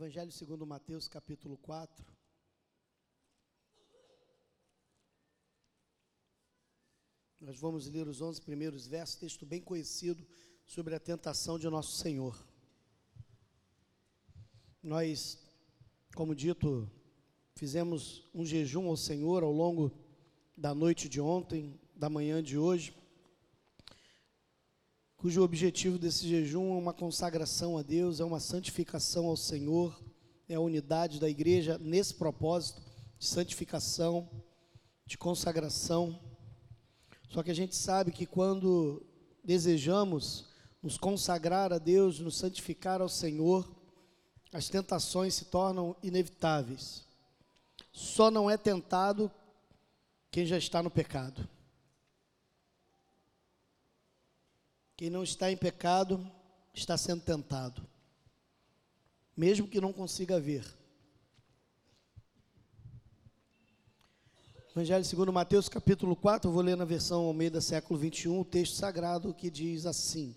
Evangelho segundo Mateus, capítulo 4. Nós vamos ler os 11 primeiros versos, texto bem conhecido sobre a tentação de nosso Senhor. Nós, como dito, fizemos um jejum ao Senhor ao longo da noite de ontem, da manhã de hoje, cujo objetivo desse jejum é uma consagração a Deus, é uma santificação ao Senhor, é a unidade da igreja nesse propósito de santificação, de consagração. Só que a gente sabe que quando desejamos nos consagrar a Deus, nos santificar ao Senhor, as tentações se tornam inevitáveis. Só não é tentado quem já está no pecado. Quem não está em pecado está sendo tentado, mesmo que não consiga ver. Evangelho segundo Mateus, capítulo 4, eu vou ler na versão Almeida, século 21, o texto sagrado que diz assim: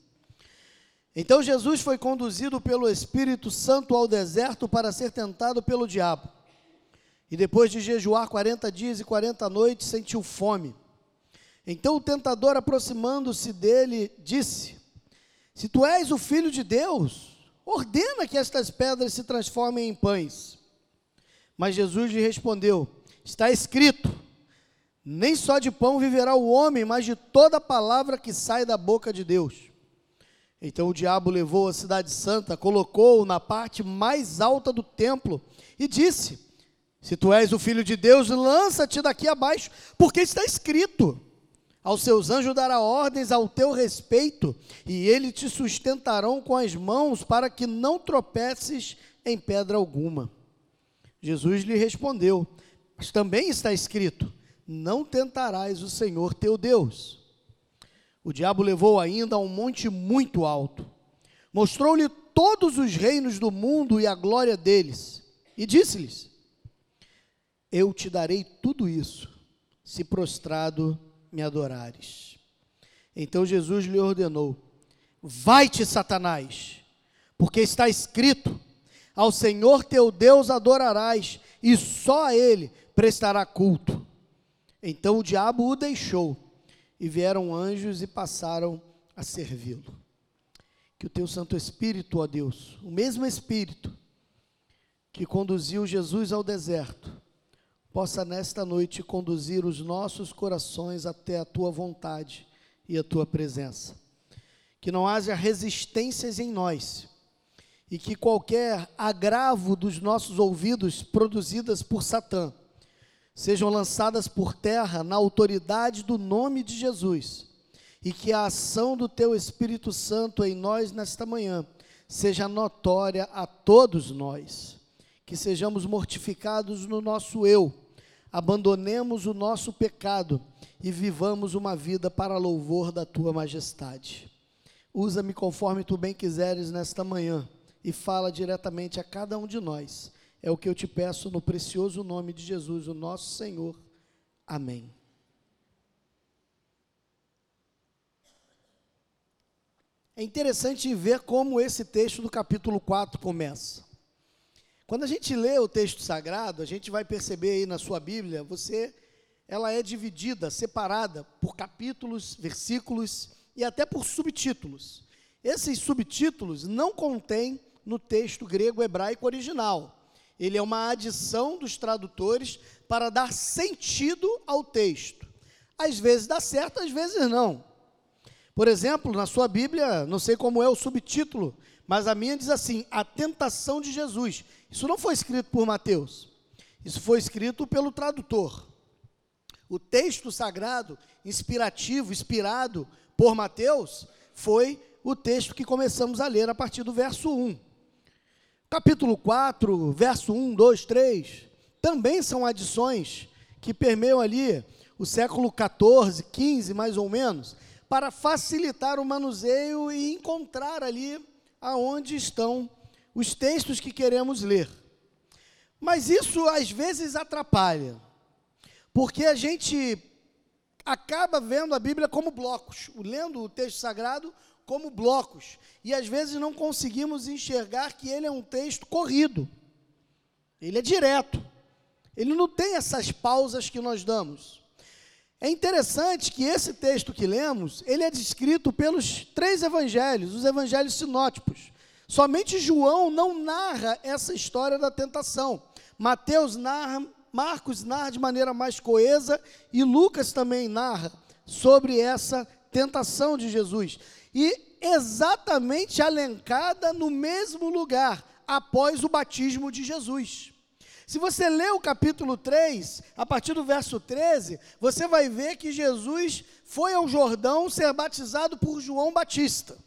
Então Jesus foi conduzido pelo Espírito Santo ao deserto para ser tentado pelo diabo. E depois de jejuar 40 dias e 40 noites, sentiu fome. Então o tentador, aproximando-se dele, disse: Se tu és o filho de Deus, ordena que estas pedras se transformem em pães. Mas Jesus lhe respondeu: Está escrito: Nem só de pão viverá o homem, mas de toda palavra que sai da boca de Deus. Então o diabo levou a cidade santa, colocou-o na parte mais alta do templo e disse: Se tu és o filho de Deus, lança-te daqui abaixo, porque está escrito: aos seus anjos dará ordens ao teu respeito, e eles te sustentarão com as mãos para que não tropeces em pedra alguma. Jesus lhe respondeu: Mas também está escrito: Não tentarás o Senhor teu Deus. O diabo levou ainda a um monte muito alto, mostrou-lhe todos os reinos do mundo e a glória deles, e disse-lhes: Eu te darei tudo isso, se prostrado me adorares. Então Jesus lhe ordenou: Vai-te, Satanás, porque está escrito: Ao Senhor teu Deus adorarás, e só a ele prestará culto. Então o diabo o deixou, e vieram anjos e passaram a servi-lo. Que o teu Santo Espírito, ó Deus, o mesmo Espírito que conduziu Jesus ao deserto, possa nesta noite conduzir os nossos corações até a tua vontade e a tua presença. Que não haja resistências em nós e que qualquer agravo dos nossos ouvidos produzidas por Satã sejam lançadas por terra na autoridade do nome de Jesus e que a ação do teu Espírito Santo em nós nesta manhã seja notória a todos nós, que sejamos mortificados no nosso eu abandonemos o nosso pecado e vivamos uma vida para louvor da tua majestade. Usa-me conforme tu bem quiseres nesta manhã e fala diretamente a cada um de nós. É o que eu te peço no precioso nome de Jesus, o nosso Senhor. Amém. É interessante ver como esse texto do capítulo 4 começa. Quando a gente lê o texto sagrado, a gente vai perceber aí na sua Bíblia, você ela é dividida, separada por capítulos, versículos e até por subtítulos. Esses subtítulos não contêm no texto grego hebraico original. Ele é uma adição dos tradutores para dar sentido ao texto. Às vezes dá certo, às vezes não. Por exemplo, na sua Bíblia, não sei como é o subtítulo, mas a minha diz assim: a tentação de Jesus. Isso não foi escrito por Mateus, isso foi escrito pelo tradutor. O texto sagrado, inspirativo, inspirado por Mateus, foi o texto que começamos a ler a partir do verso 1. Capítulo 4, verso 1, 2, 3, também são adições que permeiam ali o século 14, 15 mais ou menos, para facilitar o manuseio e encontrar ali aonde estão os textos que queremos ler. Mas isso às vezes atrapalha, porque a gente acaba vendo a Bíblia como blocos, lendo o texto sagrado como blocos. E às vezes não conseguimos enxergar que ele é um texto corrido. Ele é direto. Ele não tem essas pausas que nós damos. É interessante que esse texto que lemos, ele é descrito pelos três evangelhos, os evangelhos sinótipos. Somente João não narra essa história da tentação. Mateus narra, Marcos narra de maneira mais coesa e Lucas também narra sobre essa tentação de Jesus. E exatamente alencada no mesmo lugar, após o batismo de Jesus. Se você ler o capítulo 3, a partir do verso 13, você vai ver que Jesus foi ao Jordão ser batizado por João Batista.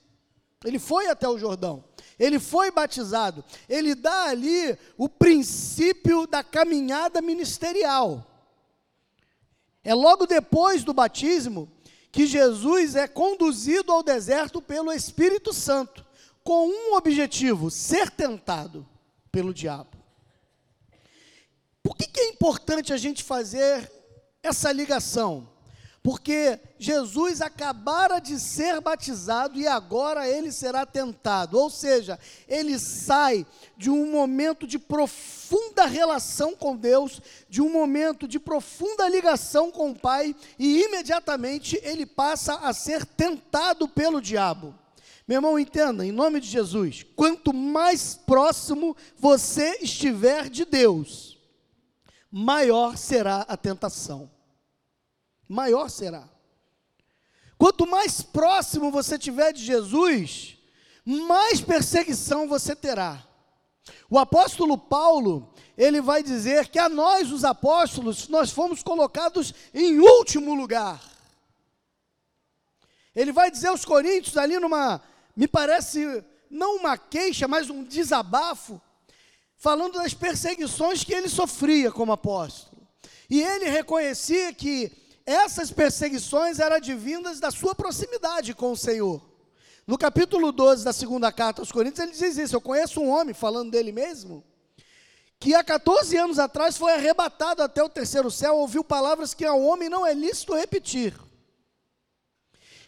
Ele foi até o Jordão. Ele foi batizado. Ele dá ali o princípio da caminhada ministerial. É logo depois do batismo que Jesus é conduzido ao deserto pelo Espírito Santo, com um objetivo: ser tentado pelo diabo. Por que, que é importante a gente fazer essa ligação? Porque Jesus acabara de ser batizado e agora ele será tentado. Ou seja, ele sai de um momento de profunda relação com Deus, de um momento de profunda ligação com o Pai, e imediatamente ele passa a ser tentado pelo diabo. Meu irmão, entenda, em nome de Jesus, quanto mais próximo você estiver de Deus, maior será a tentação. Maior será. Quanto mais próximo você tiver de Jesus, mais perseguição você terá. O apóstolo Paulo, ele vai dizer que a nós, os apóstolos, nós fomos colocados em último lugar. Ele vai dizer aos coríntios, ali numa, me parece, não uma queixa, mas um desabafo, falando das perseguições que ele sofria como apóstolo. E ele reconhecia que essas perseguições eram advindas da sua proximidade com o Senhor. No capítulo 12 da segunda carta aos Coríntios, ele diz isso: Eu conheço um homem, falando dele mesmo, que há 14 anos atrás foi arrebatado até o terceiro céu, ouviu palavras que ao homem não é lícito repetir.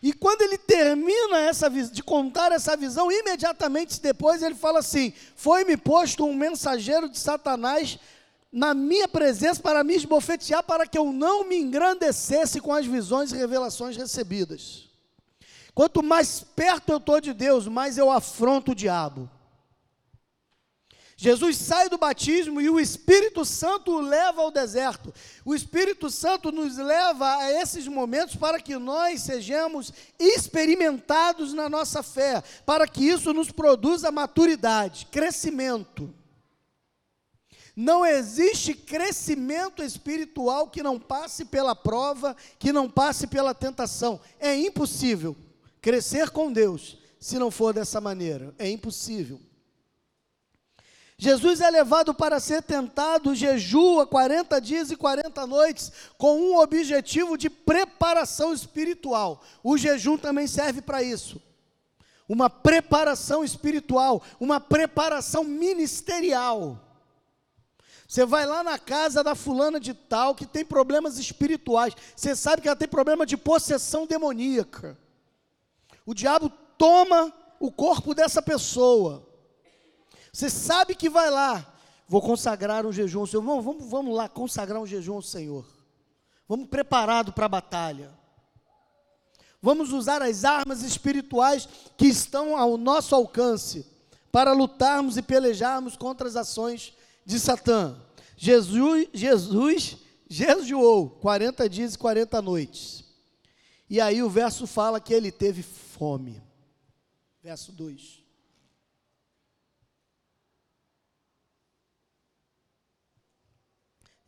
E quando ele termina essa, de contar essa visão, imediatamente depois ele fala assim: Foi-me posto um mensageiro de Satanás na minha presença para me esbofetear, para que eu não me engrandecesse com as visões e revelações recebidas. Quanto mais perto eu estou de Deus, mais eu afronto o diabo. Jesus sai do batismo e o Espírito Santo o leva ao deserto. O Espírito Santo nos leva a esses momentos para que nós sejamos experimentados na nossa fé, para que isso nos produza maturidade, crescimento. Não existe crescimento espiritual que não passe pela prova, que não passe pela tentação. É impossível crescer com Deus se não for dessa maneira. É impossível. Jesus é levado para ser tentado, jejua 40 dias e 40 noites, com um objetivo de preparação espiritual. O jejum também serve para isso. Uma preparação espiritual, uma preparação ministerial. Você vai lá na casa da fulana de tal que tem problemas espirituais. Você sabe que ela tem problema de possessão demoníaca. O diabo toma o corpo dessa pessoa você sabe que vai lá, vou consagrar um jejum ao Senhor. Vamos, vamos, vamos lá consagrar um jejum ao Senhor. Vamos preparado para a batalha. Vamos usar as armas espirituais que estão ao nosso alcance para lutarmos e pelejarmos contra as ações de Satã. Jesus, Jesus jejuou 40 dias e 40 noites. E aí o verso fala que ele teve fome. Verso 2.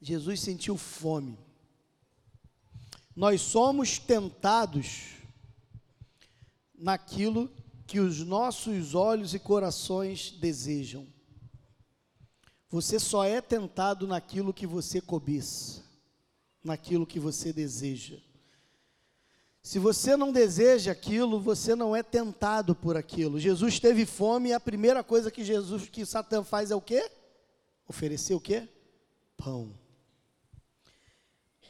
Jesus sentiu fome. Nós somos tentados naquilo que os nossos olhos e corações desejam. Você só é tentado naquilo que você cobiça, naquilo que você deseja. Se você não deseja aquilo, você não é tentado por aquilo. Jesus teve fome e a primeira coisa que Jesus, que Satã faz é o quê? Oferecer o quê? Pão.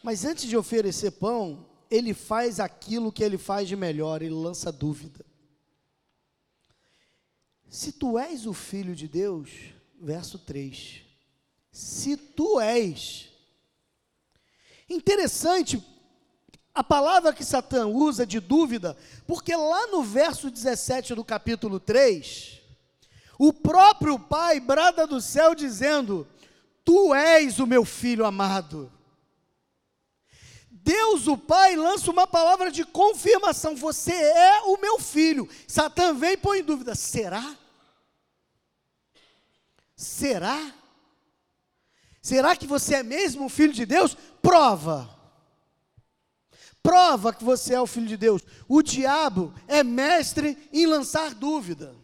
Mas antes de oferecer pão, ele faz aquilo que ele faz de melhor, ele lança dúvida. Se tu és o filho de Deus, verso 3. Se tu és. Interessante a palavra que Satã usa de dúvida, porque lá no verso 17 do capítulo 3, o próprio Pai brada do céu dizendo: Tu és o meu filho amado. Deus, o Pai, lança uma palavra de confirmação: Você é o meu filho. Satã vem e põe em dúvida: será? Será? Será que você é mesmo o filho de Deus? Prova. Prova que você é o filho de Deus. O diabo é mestre em lançar dúvida.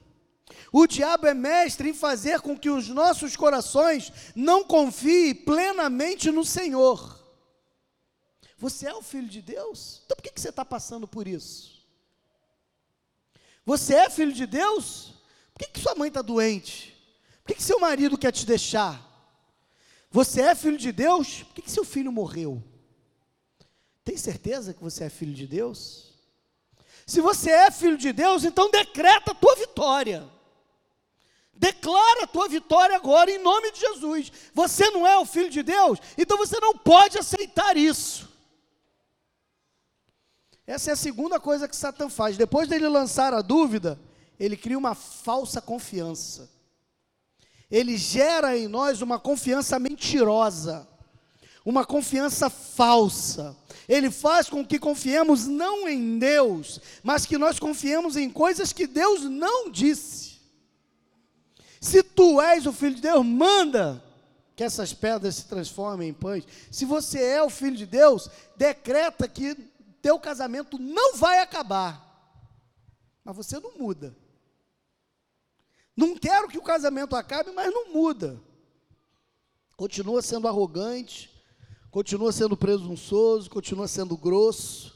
O diabo é mestre em fazer com que os nossos corações não confiem plenamente no Senhor. Você é o filho de Deus? Então por que, que você está passando por isso? Você é filho de Deus? Por que, que sua mãe está doente? Por que, que seu marido quer te deixar? Você é filho de Deus? Por que, que seu filho morreu? Tem certeza que você é filho de Deus? Se você é filho de Deus, então decreta a tua vitória. Declara a tua vitória agora em nome de Jesus. Você não é o filho de Deus, então você não pode aceitar isso. Essa é a segunda coisa que Satã faz. Depois dele lançar a dúvida, ele cria uma falsa confiança. Ele gera em nós uma confiança mentirosa, uma confiança falsa. Ele faz com que confiemos não em Deus, mas que nós confiemos em coisas que Deus não disse. Se tu és o filho de Deus, manda que essas pedras se transformem em pães. Se você é o filho de Deus, decreta que teu casamento não vai acabar. Mas você não muda. Não quero que o casamento acabe, mas não muda. Continua sendo arrogante, continua sendo presunçoso, continua sendo grosso,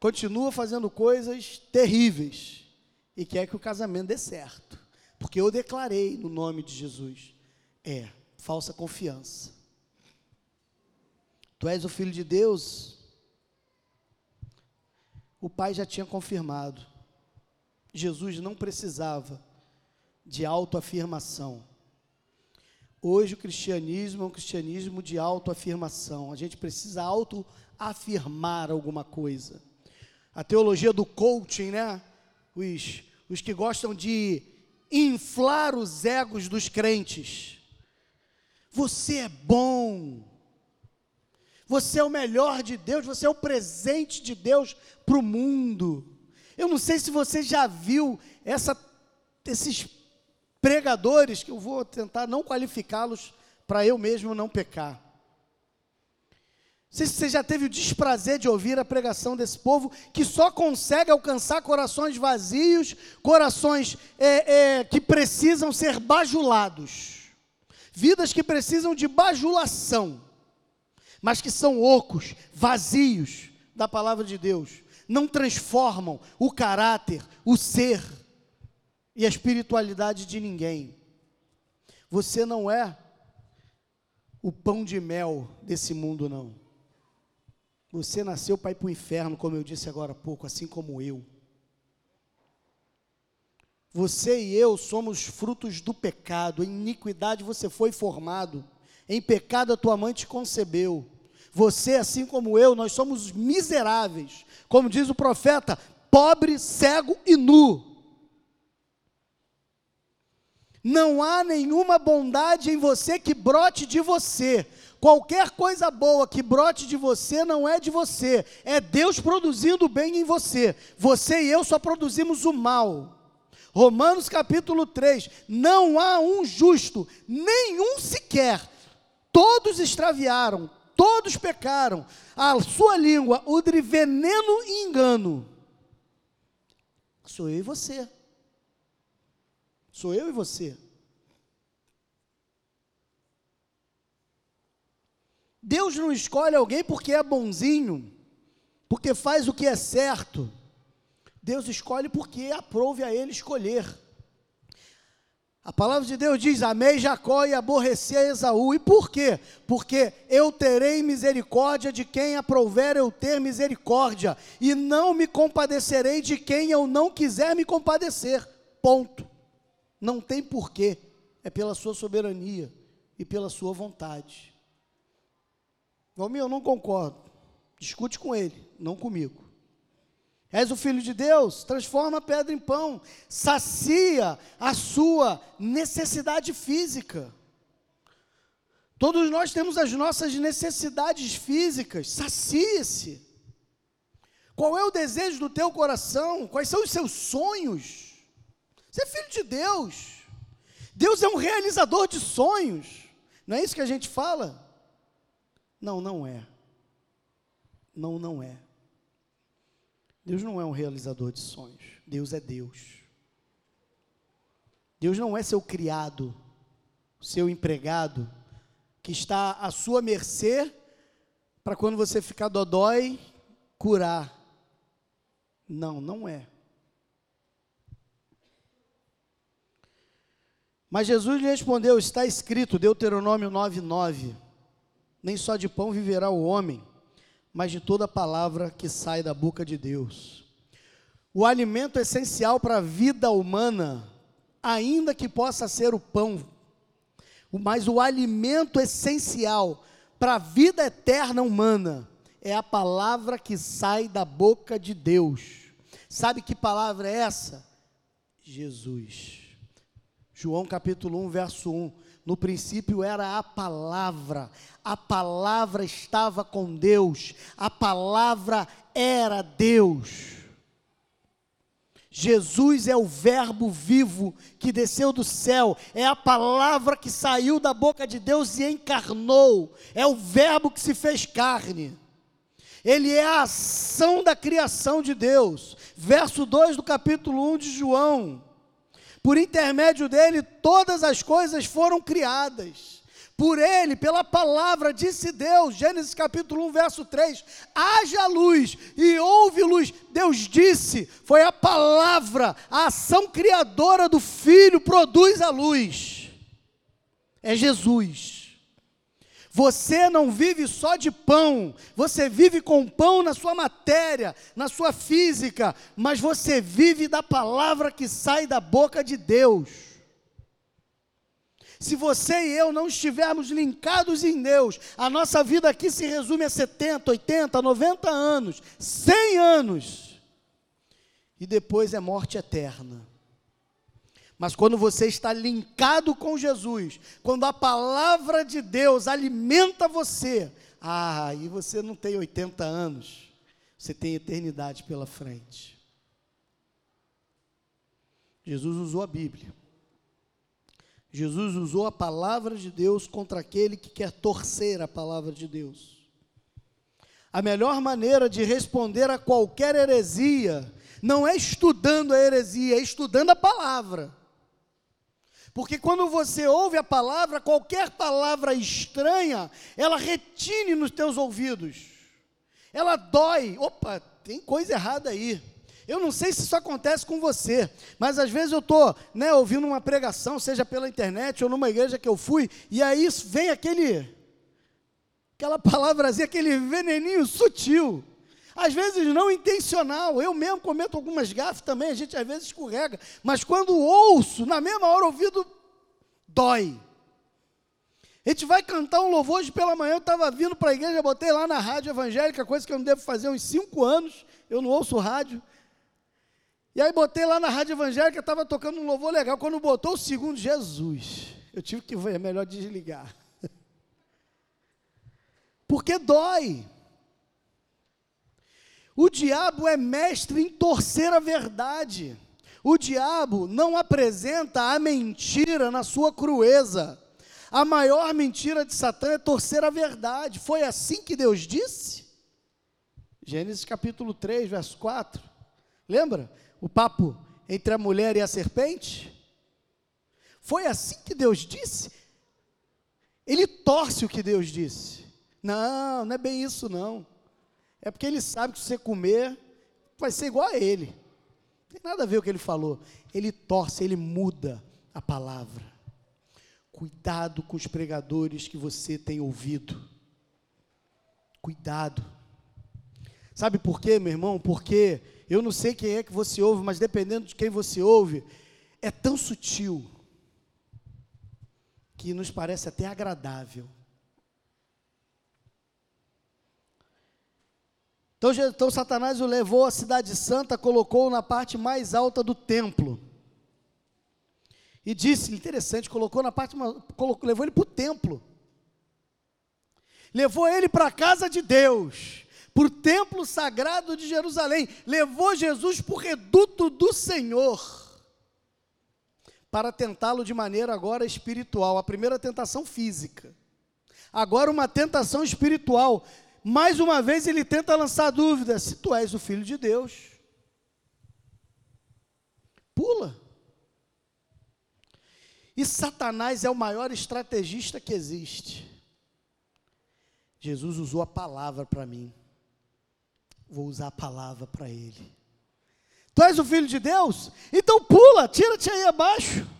continua fazendo coisas terríveis e quer que o casamento dê certo. Porque eu declarei no nome de Jesus. É, falsa confiança. Tu és o filho de Deus, o Pai já tinha confirmado. Jesus não precisava de autoafirmação. Hoje o cristianismo é um cristianismo de autoafirmação. A gente precisa autoafirmar alguma coisa. A teologia do coaching, né? Os, os que gostam de inflar os egos dos crentes. Você é bom. Você é o melhor de Deus, você é o presente de Deus para o mundo. Eu não sei se você já viu essa, esses pregadores, que eu vou tentar não qualificá-los para eu mesmo não pecar. Não sei se você já teve o desprazer de ouvir a pregação desse povo que só consegue alcançar corações vazios, corações é, é, que precisam ser bajulados, vidas que precisam de bajulação mas que são ocos, vazios da palavra de Deus, não transformam o caráter, o ser e a espiritualidade de ninguém. Você não é o pão de mel desse mundo, não. Você nasceu para ir para o inferno, como eu disse agora há pouco, assim como eu. Você e eu somos frutos do pecado, em iniquidade você foi formado. Em pecado a tua mãe te concebeu. Você, assim como eu, nós somos miseráveis. Como diz o profeta, pobre, cego e nu. Não há nenhuma bondade em você que brote de você. Qualquer coisa boa que brote de você não é de você, é Deus produzindo o bem em você. Você e eu só produzimos o mal. Romanos capítulo 3: Não há um justo, nenhum sequer todos extraviaram, todos pecaram, a sua língua udre veneno e engano. Sou eu e você. Sou eu e você. Deus não escolhe alguém porque é bonzinho, porque faz o que é certo. Deus escolhe porque aprove a ele escolher. A palavra de Deus diz: Amei Jacó e aborreci a Esaú. E por quê? Porque eu terei misericórdia de quem aprouver eu ter misericórdia, e não me compadecerei de quem eu não quiser me compadecer. Ponto. Não tem porquê. É pela sua soberania e pela sua vontade. Valmir, eu não concordo. Discute com ele, não comigo. És o filho de Deus, transforma a pedra em pão, sacia a sua necessidade física. Todos nós temos as nossas necessidades físicas, sacie-se. Qual é o desejo do teu coração? Quais são os seus sonhos? Você é filho de Deus. Deus é um realizador de sonhos. Não é isso que a gente fala? Não, não é. Não, não é. Deus não é um realizador de sonhos. Deus é Deus. Deus não é seu criado, seu empregado, que está à sua mercê para quando você ficar dodói, curar. Não, não é. Mas Jesus lhe respondeu: Está escrito, Deuteronômio 9,9: Nem só de pão viverá o homem, mas de toda palavra que sai da boca de Deus. O alimento essencial para a vida humana, ainda que possa ser o pão mas o alimento essencial para a vida eterna humana é a palavra que sai da boca de Deus. Sabe que palavra é essa? Jesus. João capítulo 1, verso 1. No princípio era a palavra, a palavra estava com Deus, a palavra era Deus. Jesus é o Verbo vivo que desceu do céu, é a palavra que saiu da boca de Deus e encarnou, é o Verbo que se fez carne. Ele é a ação da criação de Deus. Verso 2 do capítulo 1 de João. Por intermédio dele, todas as coisas foram criadas por ele, pela palavra, disse Deus, Gênesis capítulo 1, verso 3: haja luz e houve luz. Deus disse, foi a palavra, a ação criadora do Filho produz a luz. É Jesus. Você não vive só de pão, você vive com pão na sua matéria, na sua física, mas você vive da palavra que sai da boca de Deus. Se você e eu não estivermos linkados em Deus, a nossa vida aqui se resume a 70, 80, 90 anos, 100 anos. E depois é morte eterna. Mas quando você está linkado com Jesus, quando a palavra de Deus alimenta você, ah, e você não tem 80 anos, você tem eternidade pela frente. Jesus usou a Bíblia Jesus usou a palavra de Deus contra aquele que quer torcer a palavra de Deus. A melhor maneira de responder a qualquer heresia não é estudando a heresia, é estudando a palavra. Porque quando você ouve a palavra, qualquer palavra estranha, ela retine nos teus ouvidos. Ela dói. Opa, tem coisa errada aí. Eu não sei se isso acontece com você, mas às vezes eu estou né, ouvindo uma pregação, seja pela internet ou numa igreja que eu fui, e aí vem aquele, aquela palavrazinha, aquele veneninho sutil. Às vezes não intencional, eu mesmo cometo algumas gafes também, a gente às vezes escorrega, mas quando ouço, na mesma hora o ouvido dói. A gente vai cantar um louvor hoje pela manhã, eu estava vindo para a igreja, botei lá na rádio evangélica, coisa que eu não devo fazer há uns cinco anos, eu não ouço rádio. E aí botei lá na rádio evangélica, estava tocando um louvor legal. Quando botou o segundo, Jesus, eu tive que ver, é melhor desligar. Porque dói. O diabo é mestre em torcer a verdade. O diabo não apresenta a mentira na sua crueza. A maior mentira de Satã é torcer a verdade. Foi assim que Deus disse? Gênesis capítulo 3, verso 4. Lembra? o papo entre a mulher e a serpente? Foi assim que Deus disse? Ele torce o que Deus disse. Não, não é bem isso não. É porque ele sabe que se você comer, vai ser igual a ele. Não tem nada a ver o que ele falou. Ele torce, ele muda a palavra. Cuidado com os pregadores que você tem ouvido. Cuidado. Sabe por quê, meu irmão? Porque eu não sei quem é que você ouve, mas dependendo de quem você ouve, é tão sutil que nos parece até agradável. Então, então Satanás o levou à cidade santa, colocou na parte mais alta do templo. E disse, interessante, colocou na parte, colocou, levou ele para o templo. Levou ele para a casa de Deus, para o templo sagrado de Jerusalém. Levou Jesus para o reduto do Senhor. Para tentá-lo de maneira agora espiritual. A primeira tentação física. Agora uma tentação espiritual mais uma vez ele tenta lançar dúvida: se tu és o filho de Deus, pula. E Satanás é o maior estrategista que existe. Jesus usou a palavra para mim. Vou usar a palavra para ele. Tu és o filho de Deus? Então pula, tira-te aí abaixo.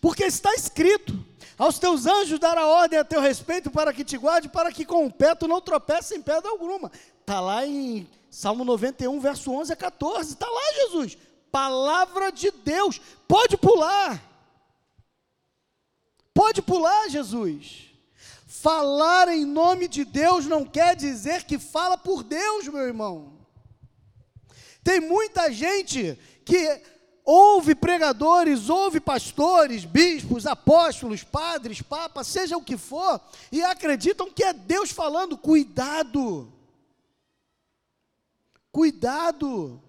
Porque está escrito: aos teus anjos dará ordem a teu respeito para que te guarde, para que com o pé tu não tropece em pedra alguma. Está lá em Salmo 91, verso 11 a 14. Está lá, Jesus. Palavra de Deus. Pode pular. Pode pular, Jesus. Falar em nome de Deus não quer dizer que fala por Deus, meu irmão. Tem muita gente que Houve pregadores, houve pastores, bispos, apóstolos, padres, papas, seja o que for, e acreditam que é Deus falando. Cuidado! Cuidado!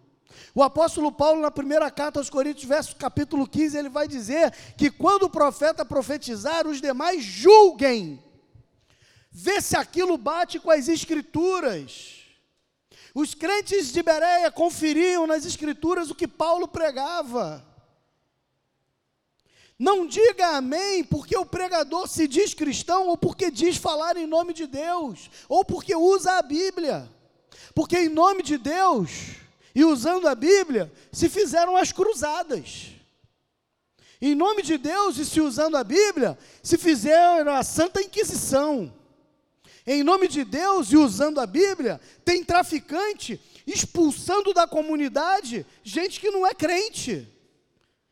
O apóstolo Paulo, na primeira carta aos Coríntios, verso capítulo 15, ele vai dizer que quando o profeta profetizar, os demais julguem, vê se aquilo bate com as escrituras. Os crentes de Bereia conferiam nas escrituras o que Paulo pregava. Não diga amém porque o pregador se diz cristão ou porque diz falar em nome de Deus, ou porque usa a Bíblia. Porque em nome de Deus e usando a Bíblia se fizeram as cruzadas. Em nome de Deus e se usando a Bíblia se fizeram a Santa Inquisição. Em nome de Deus e usando a Bíblia, tem traficante expulsando da comunidade gente que não é crente,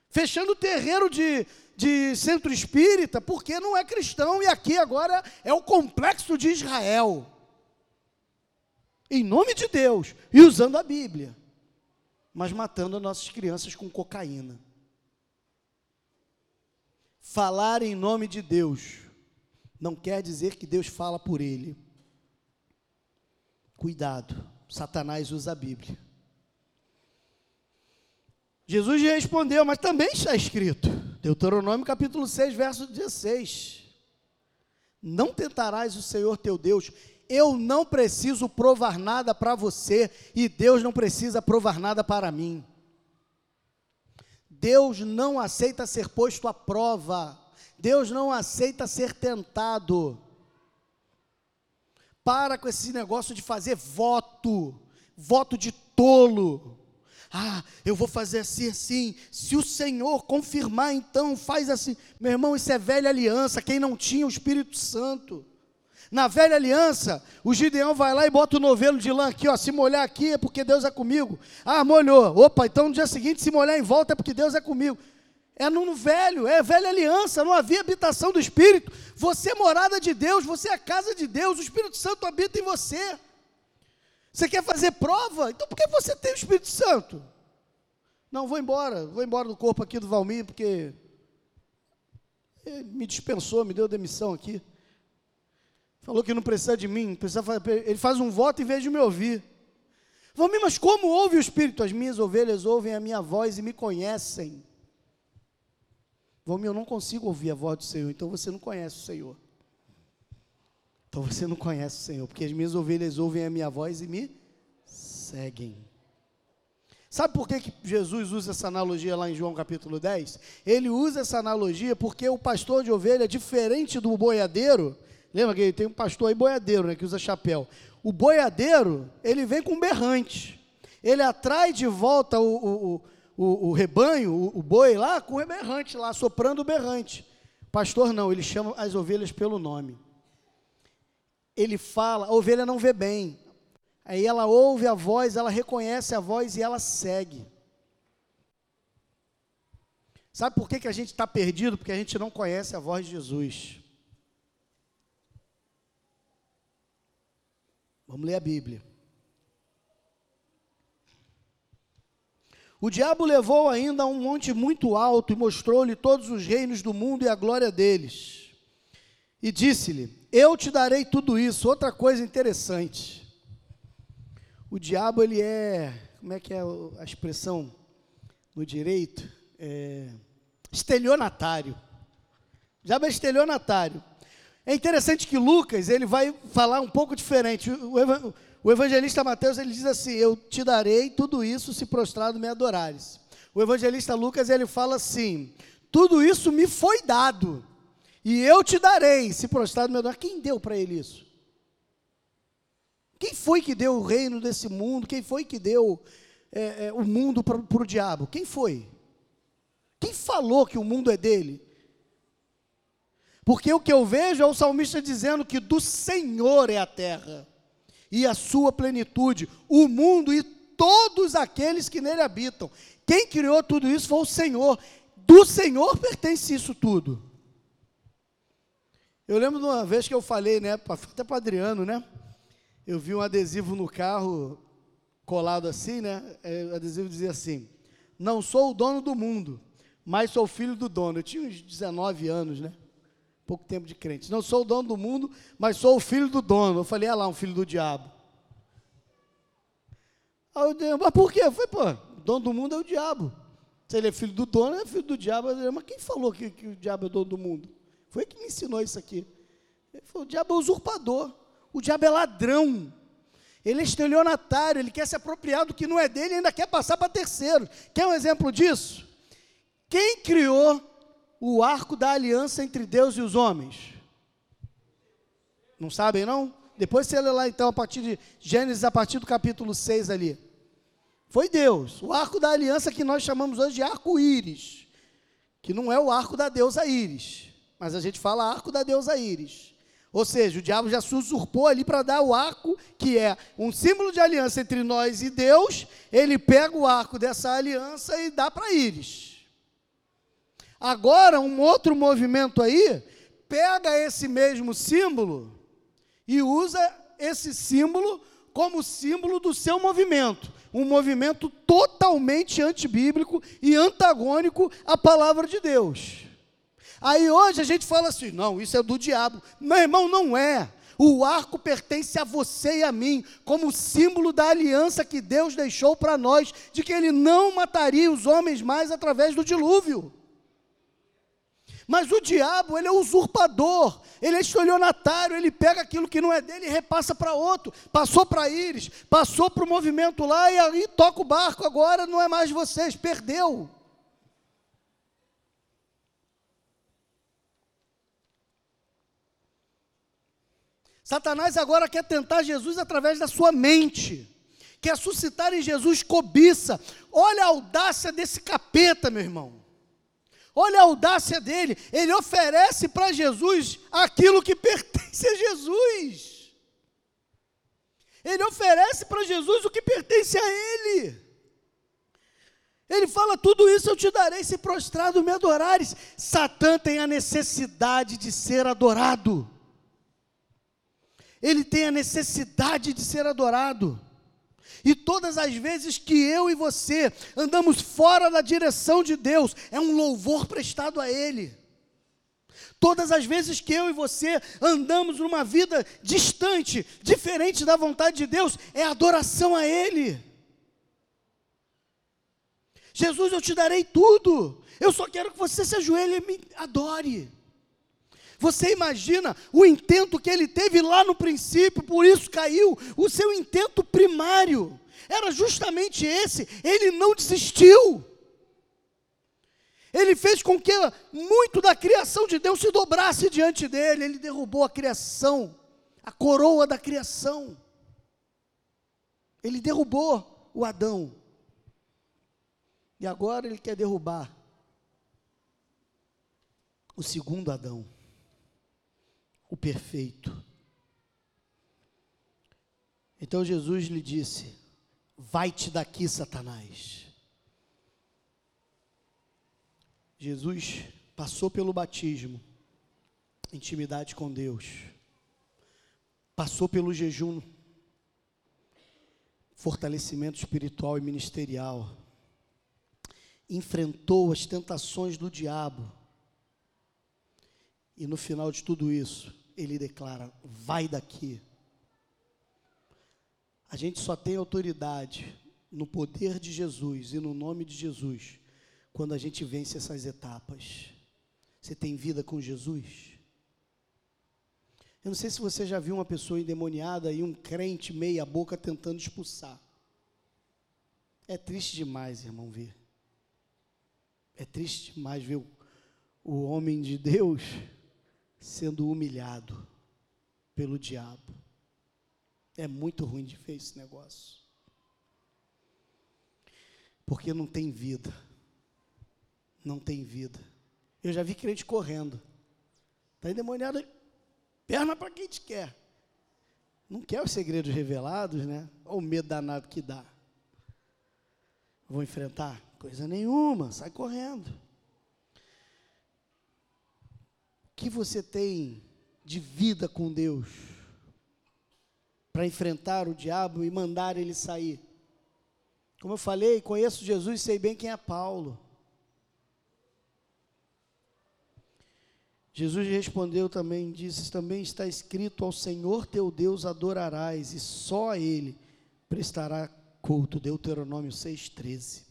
fechando terreiro de, de centro espírita porque não é cristão, e aqui agora é o complexo de Israel. Em nome de Deus e usando a Bíblia, mas matando as nossas crianças com cocaína. Falar em nome de Deus não quer dizer que Deus fala por ele. Cuidado, Satanás usa a Bíblia. Jesus respondeu, mas também está escrito, Deuteronômio capítulo 6, verso 16: Não tentarás o Senhor teu Deus, eu não preciso provar nada para você, e Deus não precisa provar nada para mim. Deus não aceita ser posto à prova. Deus não aceita ser tentado. Para com esse negócio de fazer voto, voto de tolo. Ah, eu vou fazer assim, assim. Se o Senhor confirmar, então faz assim. Meu irmão, isso é velha aliança. Quem não tinha o Espírito Santo. Na velha aliança, o Gideão vai lá e bota o novelo de lã aqui, ó. Se molhar aqui é porque Deus é comigo. Ah, molhou. Opa, então no dia seguinte, se molhar em volta é porque Deus é comigo. É no velho, é velha aliança, não havia habitação do Espírito. Você é morada de Deus, você é a casa de Deus, o Espírito Santo habita em você. Você quer fazer prova? Então por que você tem o Espírito Santo? Não, vou embora, vou embora do corpo aqui do Valmir, porque ele me dispensou, me deu demissão aqui. Falou que não precisa de mim, precisa fazer, ele faz um voto em vez de me ouvir. Valmir, mas como ouve o Espírito? As minhas ovelhas ouvem a minha voz e me conhecem. Vamos, eu não consigo ouvir a voz do Senhor, então você não conhece o Senhor. Então você não conhece o Senhor, porque as minhas ovelhas ouvem a minha voz e me seguem. Sabe por que, que Jesus usa essa analogia lá em João capítulo 10? Ele usa essa analogia porque o pastor de ovelha, diferente do boiadeiro, lembra que tem um pastor aí boiadeiro, né, que usa chapéu. O boiadeiro, ele vem com berrante. Ele atrai de volta o, o, o rebanho, o, o, boi lá, com o berrante lá, soprando o berrante. Pastor não, ele chama as ovelhas pelo nome. Ele fala, a ovelha não vê bem. Aí ela ouve a voz, ela reconhece a voz e ela segue. Sabe por que, que a gente está perdido? Porque a gente não conhece a voz de Jesus. Vamos ler a Bíblia. O diabo levou ainda a um monte muito alto e mostrou-lhe todos os reinos do mundo e a glória deles. E disse-lhe: Eu te darei tudo isso. Outra coisa interessante. O diabo, ele é, como é que é a expressão no direito? É, estelionatário. O diabo é estelionatário. É interessante que Lucas, ele vai falar um pouco diferente. O, o evangelista Mateus ele diz assim: Eu te darei tudo isso se prostrado me adorares. O evangelista Lucas ele fala assim: Tudo isso me foi dado, e eu te darei se prostrado me adorares. Quem deu para ele isso? Quem foi que deu o reino desse mundo? Quem foi que deu é, é, o mundo para o diabo? Quem foi? Quem falou que o mundo é dele? Porque o que eu vejo é o salmista dizendo que do Senhor é a terra e a sua plenitude, o mundo e todos aqueles que nele habitam. Quem criou tudo isso foi o Senhor. Do Senhor pertence isso tudo. Eu lembro de uma vez que eu falei, né, até para Adriano, né? Eu vi um adesivo no carro colado assim, né? É, o adesivo dizia assim: Não sou o dono do mundo, mas sou filho do dono. Eu tinha uns 19 anos, né? Pouco tempo de crente. Não sou o dono do mundo, mas sou o filho do dono. Eu falei, ah lá, um filho do diabo. Aí eu disse, mas por quê? Eu falei, pô, o dono do mundo é o diabo. Se ele é filho do dono, é filho do diabo. Eu disse, mas quem falou que, que o diabo é dono do mundo? Foi que me ensinou isso aqui. Ele falou, o diabo é usurpador. O diabo é ladrão. Ele é estelionatário, ele quer se apropriar do que não é dele e ainda quer passar para terceiro. Quer um exemplo disso? Quem criou o arco da aliança entre Deus e os homens? Não sabem, não? Depois você lê lá então a partir de Gênesis, a partir do capítulo 6 ali. Foi Deus. O arco da aliança que nós chamamos hoje de arco-íris. Que não é o arco da deusa Íris. Mas a gente fala arco da deusa Íris. Ou seja, o diabo já se usurpou ali para dar o arco, que é um símbolo de aliança entre nós e Deus. Ele pega o arco dessa aliança e dá para Íris. Agora, um outro movimento aí, pega esse mesmo símbolo e usa esse símbolo como símbolo do seu movimento. Um movimento totalmente antibíblico e antagônico à palavra de Deus. Aí hoje a gente fala assim: não, isso é do diabo. Meu irmão, não é. O arco pertence a você e a mim, como símbolo da aliança que Deus deixou para nós, de que Ele não mataria os homens mais através do dilúvio. Mas o diabo, ele é usurpador, ele é estelionatário, ele pega aquilo que não é dele e repassa para outro. Passou para Íris, passou para o movimento lá e aí toca o barco, agora não é mais vocês, perdeu. Satanás agora quer tentar Jesus através da sua mente, quer suscitar em Jesus cobiça. Olha a audácia desse capeta, meu irmão. Olha a audácia dele, ele oferece para Jesus aquilo que pertence a Jesus. Ele oferece para Jesus o que pertence a ele. Ele fala: Tudo isso eu te darei se prostrado me adorares. Satã tem a necessidade de ser adorado. Ele tem a necessidade de ser adorado. E todas as vezes que eu e você andamos fora da direção de Deus, é um louvor prestado a Ele. Todas as vezes que eu e você andamos numa vida distante, diferente da vontade de Deus, é adoração a Ele. Jesus, eu te darei tudo. Eu só quero que você se ajoelhe e me adore. Você imagina o intento que ele teve lá no princípio, por isso caiu. O seu intento primário era justamente esse. Ele não desistiu. Ele fez com que muito da criação de Deus se dobrasse diante dele. Ele derrubou a criação, a coroa da criação. Ele derrubou o Adão. E agora ele quer derrubar o segundo Adão o perfeito. Então Jesus lhe disse: Vai-te daqui, Satanás. Jesus passou pelo batismo, intimidade com Deus, passou pelo jejum, fortalecimento espiritual e ministerial, enfrentou as tentações do diabo, e no final de tudo isso, ele declara: vai daqui. A gente só tem autoridade no poder de Jesus e no nome de Jesus quando a gente vence essas etapas. Você tem vida com Jesus? Eu não sei se você já viu uma pessoa endemoniada e um crente meia boca tentando expulsar. É triste demais, irmão, ver. É triste demais ver o, o homem de Deus sendo humilhado pelo diabo. É muito ruim de ver esse negócio. Porque não tem vida não tem vida. Eu já vi crente correndo. Está endemoniado, perna para quem te quer. Não quer os segredos revelados, né? Olha o medo danado que dá. Vou enfrentar? Coisa nenhuma, sai correndo. O que você tem de vida com Deus para enfrentar o diabo e mandar ele sair? Como eu falei, conheço Jesus e sei bem quem é Paulo. Jesus respondeu também, disse: Também está escrito: Ao Senhor teu Deus adorarás, e só a Ele prestará culto. Deuteronômio 6,13.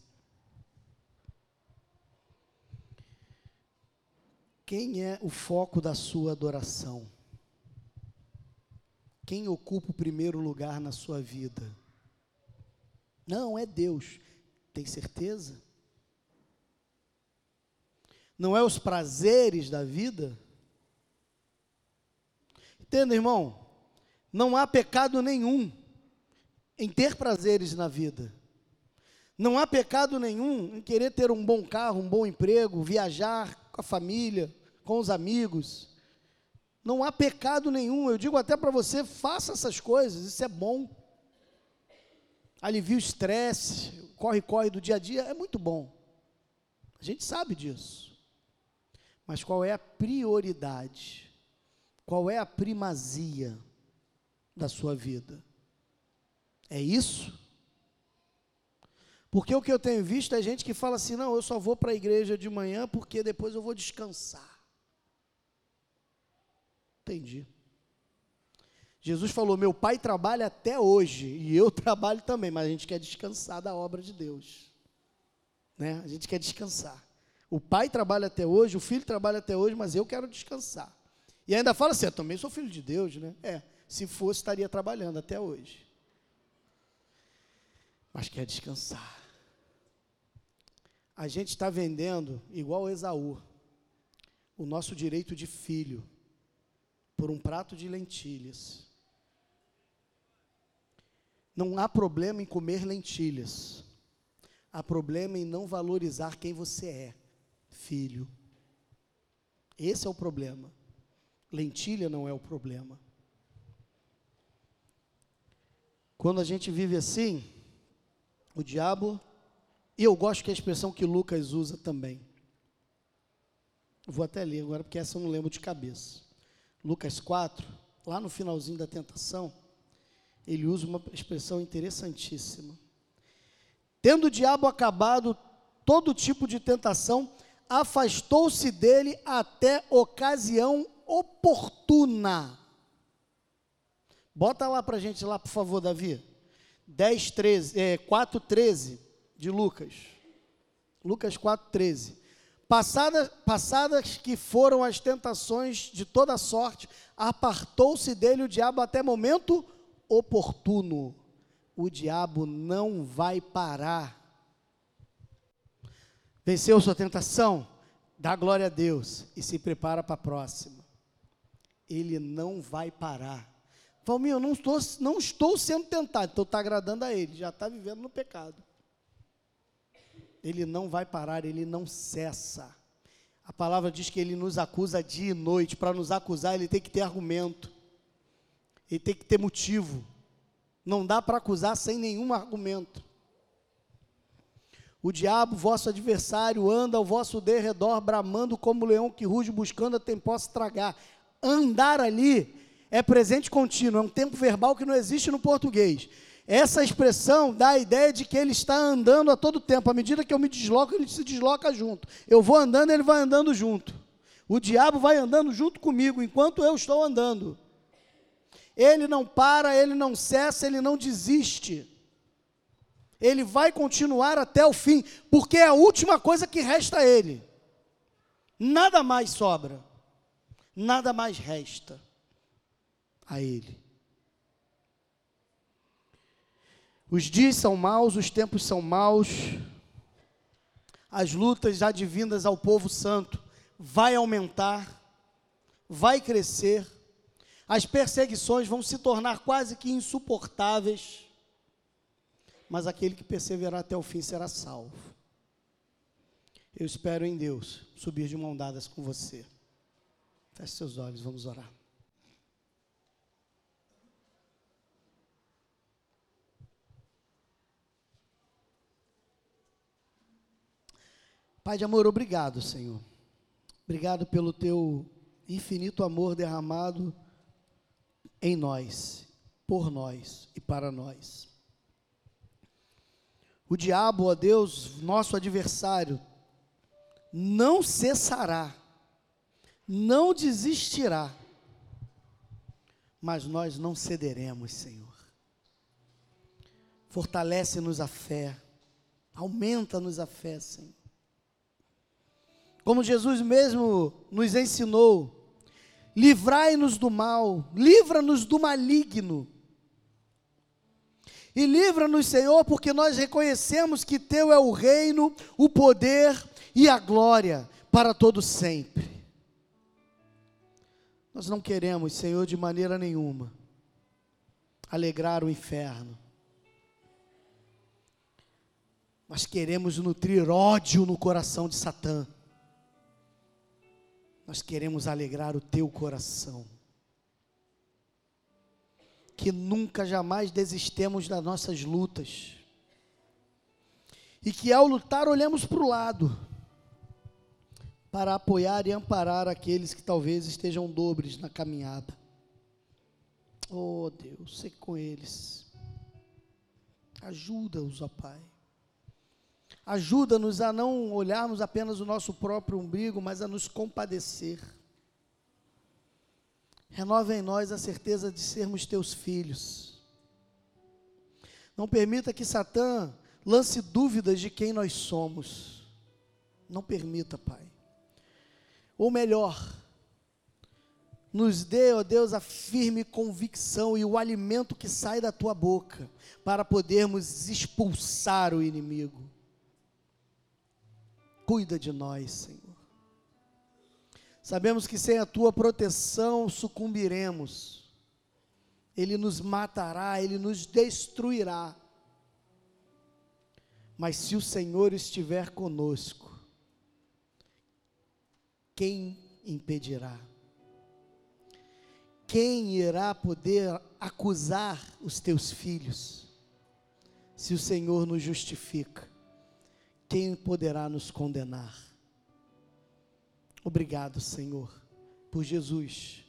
Quem é o foco da sua adoração? Quem ocupa o primeiro lugar na sua vida? Não, é Deus. Tem certeza? não é os prazeres da vida? Entenda, irmão? Não há pecado nenhum em ter prazeres na vida. Não há pecado nenhum em querer ter um bom carro, um bom emprego, viajar com a família, com os amigos. Não há pecado nenhum. Eu digo até para você, faça essas coisas, isso é bom. Alivia o estresse, corre-corre do dia a dia, é muito bom. A gente sabe disso. Mas qual é a prioridade? Qual é a primazia da sua vida? É isso? Porque o que eu tenho visto é gente que fala assim: não, eu só vou para a igreja de manhã porque depois eu vou descansar. Entendi. Jesus falou: meu pai trabalha até hoje e eu trabalho também, mas a gente quer descansar da obra de Deus. Né? A gente quer descansar. O pai trabalha até hoje, o filho trabalha até hoje, mas eu quero descansar. E ainda fala assim: eu também sou filho de Deus, né? É, se fosse, estaria trabalhando até hoje. Mas quer descansar. A gente está vendendo, igual Esaú, o nosso direito de filho, por um prato de lentilhas. Não há problema em comer lentilhas. Há problema em não valorizar quem você é filho. Esse é o problema. Lentilha não é o problema. Quando a gente vive assim, o diabo, e eu gosto que a expressão que Lucas usa também. Vou até ler agora, porque essa eu não lembro de cabeça. Lucas 4, lá no finalzinho da tentação, ele usa uma expressão interessantíssima. Tendo o diabo acabado todo tipo de tentação, afastou-se dele até ocasião oportuna. Bota lá para gente lá, por favor, Davi. 10, 13, é, 4, 13 de Lucas. Lucas 4, 13. Passadas, passadas que foram as tentações de toda sorte, apartou-se dele o diabo até momento oportuno. O diabo não vai parar Venceu sua tentação? Dá glória a Deus e se prepara para a próxima. Ele não vai parar. Valmir, eu não estou, não estou sendo tentado, então está agradando a Ele, já está vivendo no pecado. Ele não vai parar, Ele não cessa. A palavra diz que Ele nos acusa dia e noite. Para nos acusar, Ele tem que ter argumento. Ele tem que ter motivo. Não dá para acusar sem nenhum argumento. O diabo, vosso adversário, anda ao vosso derredor, bramando como leão que ruge, buscando a quem possa tragar. Andar ali é presente contínuo, é um tempo verbal que não existe no português. Essa expressão dá a ideia de que ele está andando a todo tempo. À medida que eu me desloco, ele se desloca junto. Eu vou andando, ele vai andando junto. O diabo vai andando junto comigo enquanto eu estou andando. Ele não para, ele não cessa, ele não desiste. Ele vai continuar até o fim, porque é a última coisa que resta a ele. Nada mais sobra, nada mais resta a ele. Os dias são maus, os tempos são maus, as lutas advindas ao povo santo vai aumentar, vai crescer, as perseguições vão se tornar quase que insuportáveis, mas aquele que perseverar até o fim será salvo. Eu espero em Deus subir de mão dadas com você. Feche seus olhos, vamos orar. Pai de amor, obrigado, Senhor. Obrigado pelo teu infinito amor derramado em nós, por nós e para nós. O diabo, ó Deus, nosso adversário, não cessará, não desistirá, mas nós não cederemos, Senhor. Fortalece-nos a fé, aumenta-nos a fé, Senhor. Como Jesus mesmo nos ensinou, livrai-nos do mal, livra-nos do maligno. E livra-nos, Senhor, porque nós reconhecemos que Teu é o reino, o poder e a glória para todo sempre. Nós não queremos, Senhor, de maneira nenhuma, alegrar o inferno. Nós queremos nutrir ódio no coração de Satã. Nós queremos alegrar o teu coração. Que nunca, jamais desistemos das nossas lutas. E que ao lutar olhemos para o lado, para apoiar e amparar aqueles que talvez estejam dobres na caminhada. Oh Deus, sei com eles. Ajuda-os, ó Pai. Ajuda-nos a não olharmos apenas o nosso próprio umbigo, mas a nos compadecer. Renova em nós a certeza de sermos teus filhos. Não permita que Satã lance dúvidas de quem nós somos. Não permita, Pai. Ou melhor, nos dê, ó Deus, a firme convicção e o alimento que sai da tua boca, para podermos expulsar o inimigo cuida de nós, Senhor. Sabemos que sem a tua proteção sucumbiremos. Ele nos matará, ele nos destruirá. Mas se o Senhor estiver conosco, quem impedirá? Quem irá poder acusar os teus filhos? Se o Senhor nos justifica quem poderá nos condenar? Obrigado, Senhor, por Jesus,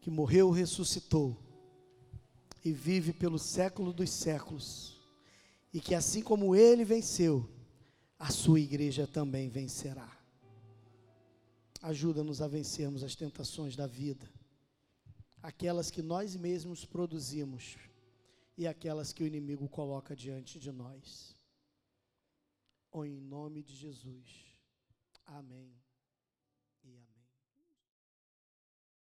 que morreu, ressuscitou e vive pelo século dos séculos, e que assim como ele venceu, a sua igreja também vencerá. Ajuda-nos a vencermos as tentações da vida, aquelas que nós mesmos produzimos e aquelas que o inimigo coloca diante de nós ou em nome de Jesus. Amém.